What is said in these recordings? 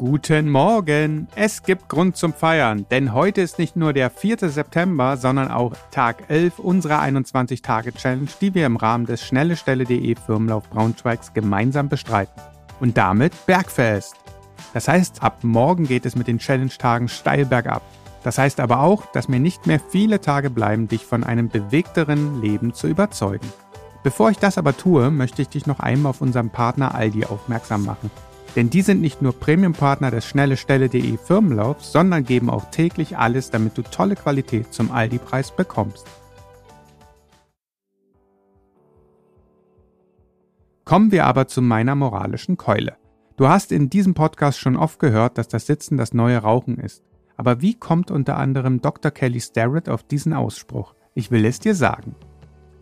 Guten Morgen! Es gibt Grund zum Feiern, denn heute ist nicht nur der 4. September, sondern auch Tag 11 unserer 21-Tage-Challenge, die wir im Rahmen des schnellestelle.de Firmenlauf Braunschweigs gemeinsam bestreiten. Und damit Bergfest! Das heißt, ab morgen geht es mit den Challenge-Tagen steil bergab. Das heißt aber auch, dass mir nicht mehr viele Tage bleiben, dich von einem bewegteren Leben zu überzeugen. Bevor ich das aber tue, möchte ich dich noch einmal auf unseren Partner Aldi aufmerksam machen. Denn die sind nicht nur Premium-Partner des schnellestelle.de Firmenlaufs, sondern geben auch täglich alles, damit du tolle Qualität zum Aldi-Preis bekommst. Kommen wir aber zu meiner moralischen Keule. Du hast in diesem Podcast schon oft gehört, dass das Sitzen das neue Rauchen ist. Aber wie kommt unter anderem Dr. Kelly Starrett auf diesen Ausspruch? Ich will es dir sagen.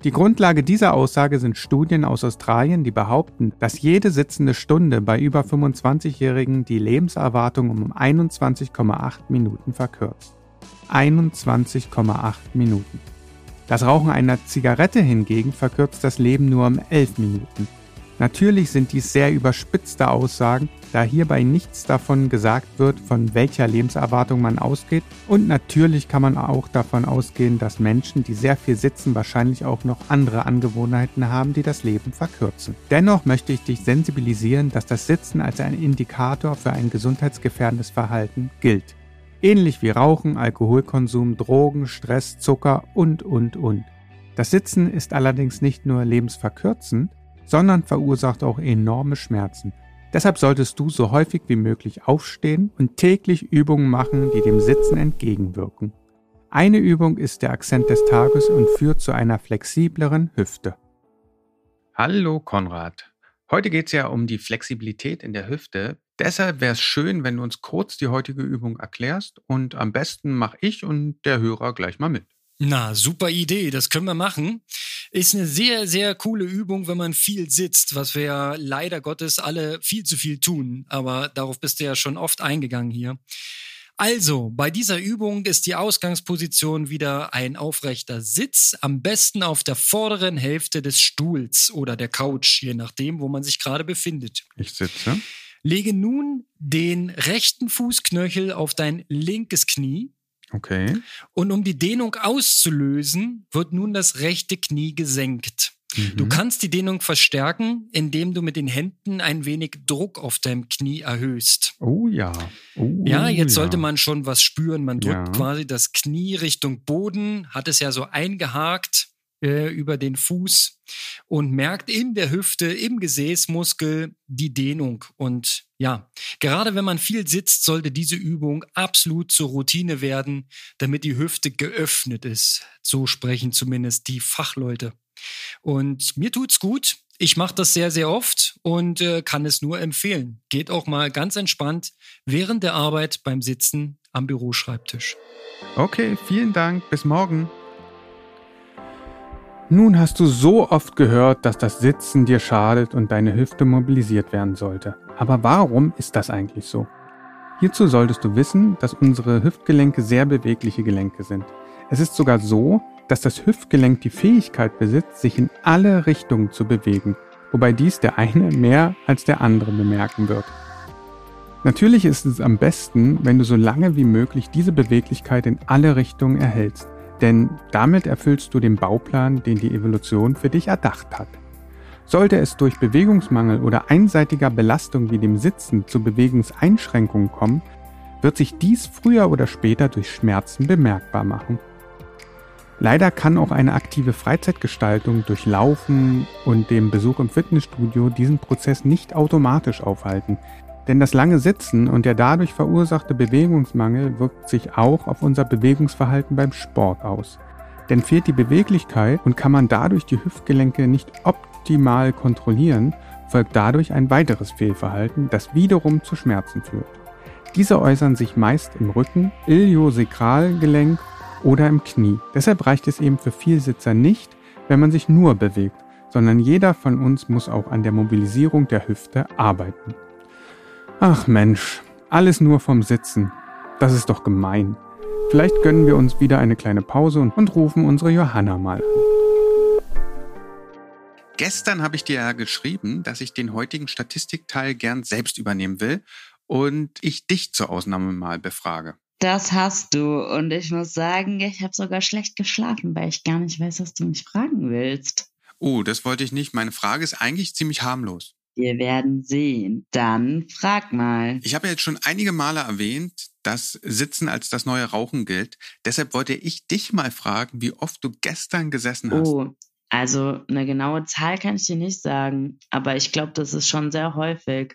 Die Grundlage dieser Aussage sind Studien aus Australien, die behaupten, dass jede sitzende Stunde bei über 25-Jährigen die Lebenserwartung um 21,8 Minuten verkürzt. 21,8 Minuten. Das Rauchen einer Zigarette hingegen verkürzt das Leben nur um 11 Minuten. Natürlich sind dies sehr überspitzte Aussagen, da hierbei nichts davon gesagt wird, von welcher Lebenserwartung man ausgeht. Und natürlich kann man auch davon ausgehen, dass Menschen, die sehr viel sitzen, wahrscheinlich auch noch andere Angewohnheiten haben, die das Leben verkürzen. Dennoch möchte ich dich sensibilisieren, dass das Sitzen als ein Indikator für ein gesundheitsgefährdendes Verhalten gilt. Ähnlich wie Rauchen, Alkoholkonsum, Drogen, Stress, Zucker und, und, und. Das Sitzen ist allerdings nicht nur lebensverkürzend, sondern verursacht auch enorme Schmerzen. Deshalb solltest du so häufig wie möglich aufstehen und täglich Übungen machen, die dem Sitzen entgegenwirken. Eine Übung ist der Akzent des Tages und führt zu einer flexibleren Hüfte. Hallo Konrad. Heute geht es ja um die Flexibilität in der Hüfte. Deshalb wäre es schön, wenn du uns kurz die heutige Übung erklärst und am besten mache ich und der Hörer gleich mal mit. Na, super Idee, das können wir machen. Ist eine sehr, sehr coole Übung, wenn man viel sitzt, was wir ja leider Gottes alle viel zu viel tun. Aber darauf bist du ja schon oft eingegangen hier. Also, bei dieser Übung ist die Ausgangsposition wieder ein aufrechter Sitz, am besten auf der vorderen Hälfte des Stuhls oder der Couch, je nachdem, wo man sich gerade befindet. Ich sitze. Lege nun den rechten Fußknöchel auf dein linkes Knie Okay. Und um die Dehnung auszulösen, wird nun das rechte Knie gesenkt. Mhm. Du kannst die Dehnung verstärken, indem du mit den Händen ein wenig Druck auf deinem Knie erhöhst. Oh ja. Oh, ja, jetzt ja. sollte man schon was spüren. Man drückt ja. quasi das Knie Richtung Boden, hat es ja so eingehakt äh, über den Fuß und merkt in der Hüfte, im Gesäßmuskel die Dehnung. Und ja, gerade wenn man viel sitzt, sollte diese Übung absolut zur Routine werden, damit die Hüfte geöffnet ist. So sprechen zumindest die Fachleute. Und mir tut's gut. Ich mache das sehr, sehr oft und äh, kann es nur empfehlen. Geht auch mal ganz entspannt während der Arbeit beim Sitzen am Büroschreibtisch. Okay, vielen Dank. Bis morgen. Nun hast du so oft gehört, dass das Sitzen dir schadet und deine Hüfte mobilisiert werden sollte. Aber warum ist das eigentlich so? Hierzu solltest du wissen, dass unsere Hüftgelenke sehr bewegliche Gelenke sind. Es ist sogar so, dass das Hüftgelenk die Fähigkeit besitzt, sich in alle Richtungen zu bewegen, wobei dies der eine mehr als der andere bemerken wird. Natürlich ist es am besten, wenn du so lange wie möglich diese Beweglichkeit in alle Richtungen erhältst. Denn damit erfüllst du den Bauplan, den die Evolution für dich erdacht hat. Sollte es durch Bewegungsmangel oder einseitiger Belastung wie dem Sitzen zu Bewegungseinschränkungen kommen, wird sich dies früher oder später durch Schmerzen bemerkbar machen. Leider kann auch eine aktive Freizeitgestaltung durch Laufen und dem Besuch im Fitnessstudio diesen Prozess nicht automatisch aufhalten, denn das lange Sitzen und der dadurch verursachte Bewegungsmangel wirkt sich auch auf unser Bewegungsverhalten beim Sport aus. Denn fehlt die Beweglichkeit und kann man dadurch die Hüftgelenke nicht optimal kontrollieren, folgt dadurch ein weiteres Fehlverhalten, das wiederum zu Schmerzen führt. Diese äußern sich meist im Rücken, Iliosakralgelenk oder im Knie. Deshalb reicht es eben für Vielsitzer nicht, wenn man sich nur bewegt, sondern jeder von uns muss auch an der Mobilisierung der Hüfte arbeiten. Ach Mensch, alles nur vom Sitzen. Das ist doch gemein. Vielleicht gönnen wir uns wieder eine kleine Pause und, rufen unsere Johanna mal an. Gestern habe ich dir ja geschrieben, dass ich den heutigen Statistikteil gern selbst übernehmen will. und ich dich zur Ausnahme mal befrage. Das hast du. Und ich muss sagen, ich habe sogar schlecht geschlafen, weil ich gar nicht weiß, was du mich fragen willst. Oh, das wollte ich nicht. Meine Frage ist eigentlich ziemlich harmlos. Wir werden sehen. Dann frag mal. Ich habe jetzt schon einige Male erwähnt, dass Sitzen als das neue Rauchen gilt. Deshalb wollte ich dich mal fragen, wie oft du gestern gesessen hast. Oh, also eine genaue Zahl kann ich dir nicht sagen, aber ich glaube, das ist schon sehr häufig.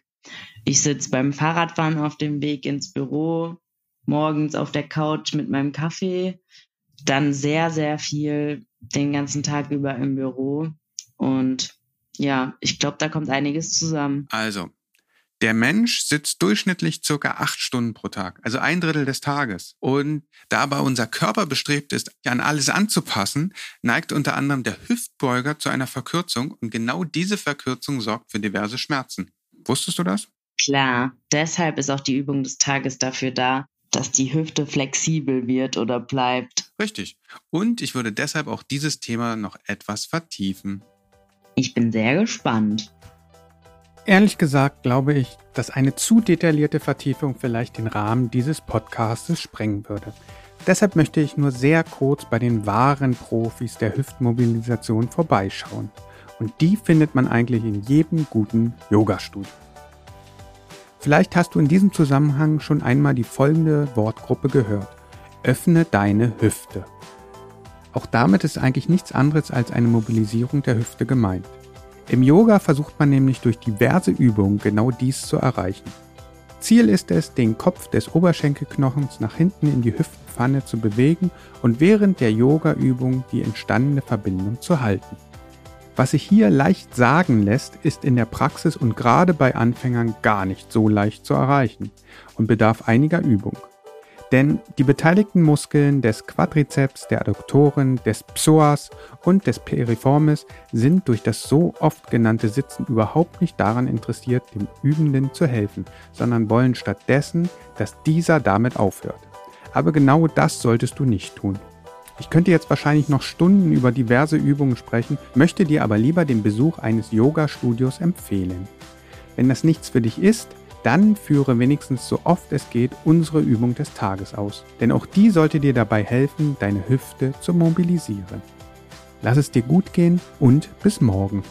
Ich sitze beim Fahrradfahren auf dem Weg ins Büro, morgens auf der Couch mit meinem Kaffee, dann sehr, sehr viel den ganzen Tag über im Büro. Und ja, ich glaube, da kommt einiges zusammen. Also, der Mensch sitzt durchschnittlich circa acht Stunden pro Tag, also ein Drittel des Tages. Und da aber unser Körper bestrebt ist, an alles anzupassen, neigt unter anderem der Hüftbeuger zu einer Verkürzung und genau diese Verkürzung sorgt für diverse Schmerzen. Wusstest du das? Klar, deshalb ist auch die Übung des Tages dafür da, dass die Hüfte flexibel wird oder bleibt. Richtig. Und ich würde deshalb auch dieses Thema noch etwas vertiefen. Ich bin sehr gespannt. Ehrlich gesagt glaube ich, dass eine zu detaillierte Vertiefung vielleicht den Rahmen dieses Podcastes sprengen würde. Deshalb möchte ich nur sehr kurz bei den wahren Profis der Hüftmobilisation vorbeischauen. Und die findet man eigentlich in jedem guten Yoga-Studio. Vielleicht hast du in diesem Zusammenhang schon einmal die folgende Wortgruppe gehört. Öffne deine Hüfte. Auch damit ist eigentlich nichts anderes als eine Mobilisierung der Hüfte gemeint. Im Yoga versucht man nämlich durch diverse Übungen genau dies zu erreichen. Ziel ist es, den Kopf des Oberschenkelknochens nach hinten in die Hüftpfanne zu bewegen und während der Yoga-Übung die entstandene Verbindung zu halten. Was sich hier leicht sagen lässt, ist in der Praxis und gerade bei Anfängern gar nicht so leicht zu erreichen und bedarf einiger Übung. Denn die beteiligten Muskeln des Quadrizeps, der Adduktoren, des Psoas und des Piriformis sind durch das so oft genannte Sitzen überhaupt nicht daran interessiert, dem Übenden zu helfen, sondern wollen stattdessen, dass dieser damit aufhört. Aber genau das solltest du nicht tun. Ich könnte jetzt wahrscheinlich noch Stunden über diverse Übungen sprechen, möchte dir aber lieber den Besuch eines Yoga-Studios empfehlen. Wenn das nichts für dich ist, dann führe wenigstens so oft es geht unsere Übung des Tages aus. Denn auch die sollte dir dabei helfen, deine Hüfte zu mobilisieren. Lass es dir gut gehen und bis morgen.